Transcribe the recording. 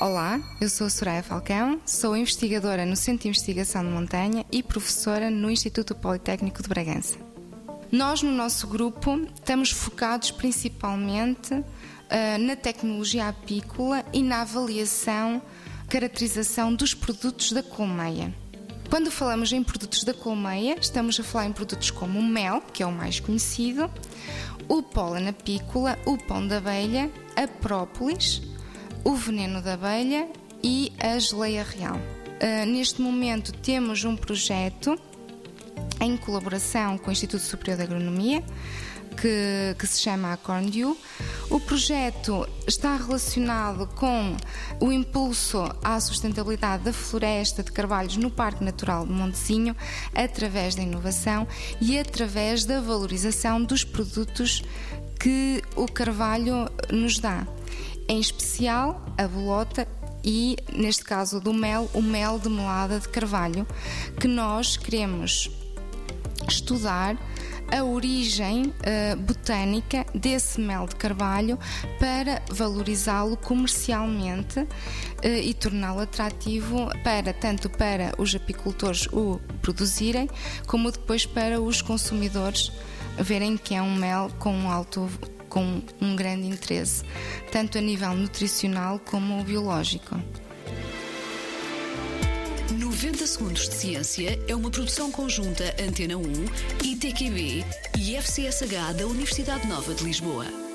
Olá, eu sou Soraya Falcão, sou investigadora no Centro de Investigação de Montanha e professora no Instituto Politécnico de Bragança. Nós, no nosso grupo, estamos focados principalmente uh, na tecnologia apícola e na avaliação, caracterização dos produtos da colmeia. Quando falamos em produtos da colmeia, estamos a falar em produtos como o mel, que é o mais conhecido, o pólen apícola, o pão da abelha, a própolis, o veneno da abelha e a geleia real. Uh, neste momento temos um projeto em colaboração com o Instituto Superior de Agronomia que, que se chama Acorndew. O projeto está relacionado com o impulso à sustentabilidade da floresta de carvalhos no Parque Natural de Montezinho através da inovação e através da valorização dos produtos que o carvalho nos dá. Em especial a bolota e, neste caso do mel, o mel de melada de carvalho, que nós queremos estudar a origem uh, botânica desse mel de carvalho para valorizá-lo comercialmente uh, e torná-lo atrativo para tanto para os apicultores o produzirem como depois para os consumidores verem que é um mel com um alto com um grande interesse, tanto a nível nutricional como biológico. 90 Segundos de Ciência é uma produção conjunta Antena 1, ITQB e FCSH da Universidade Nova de Lisboa.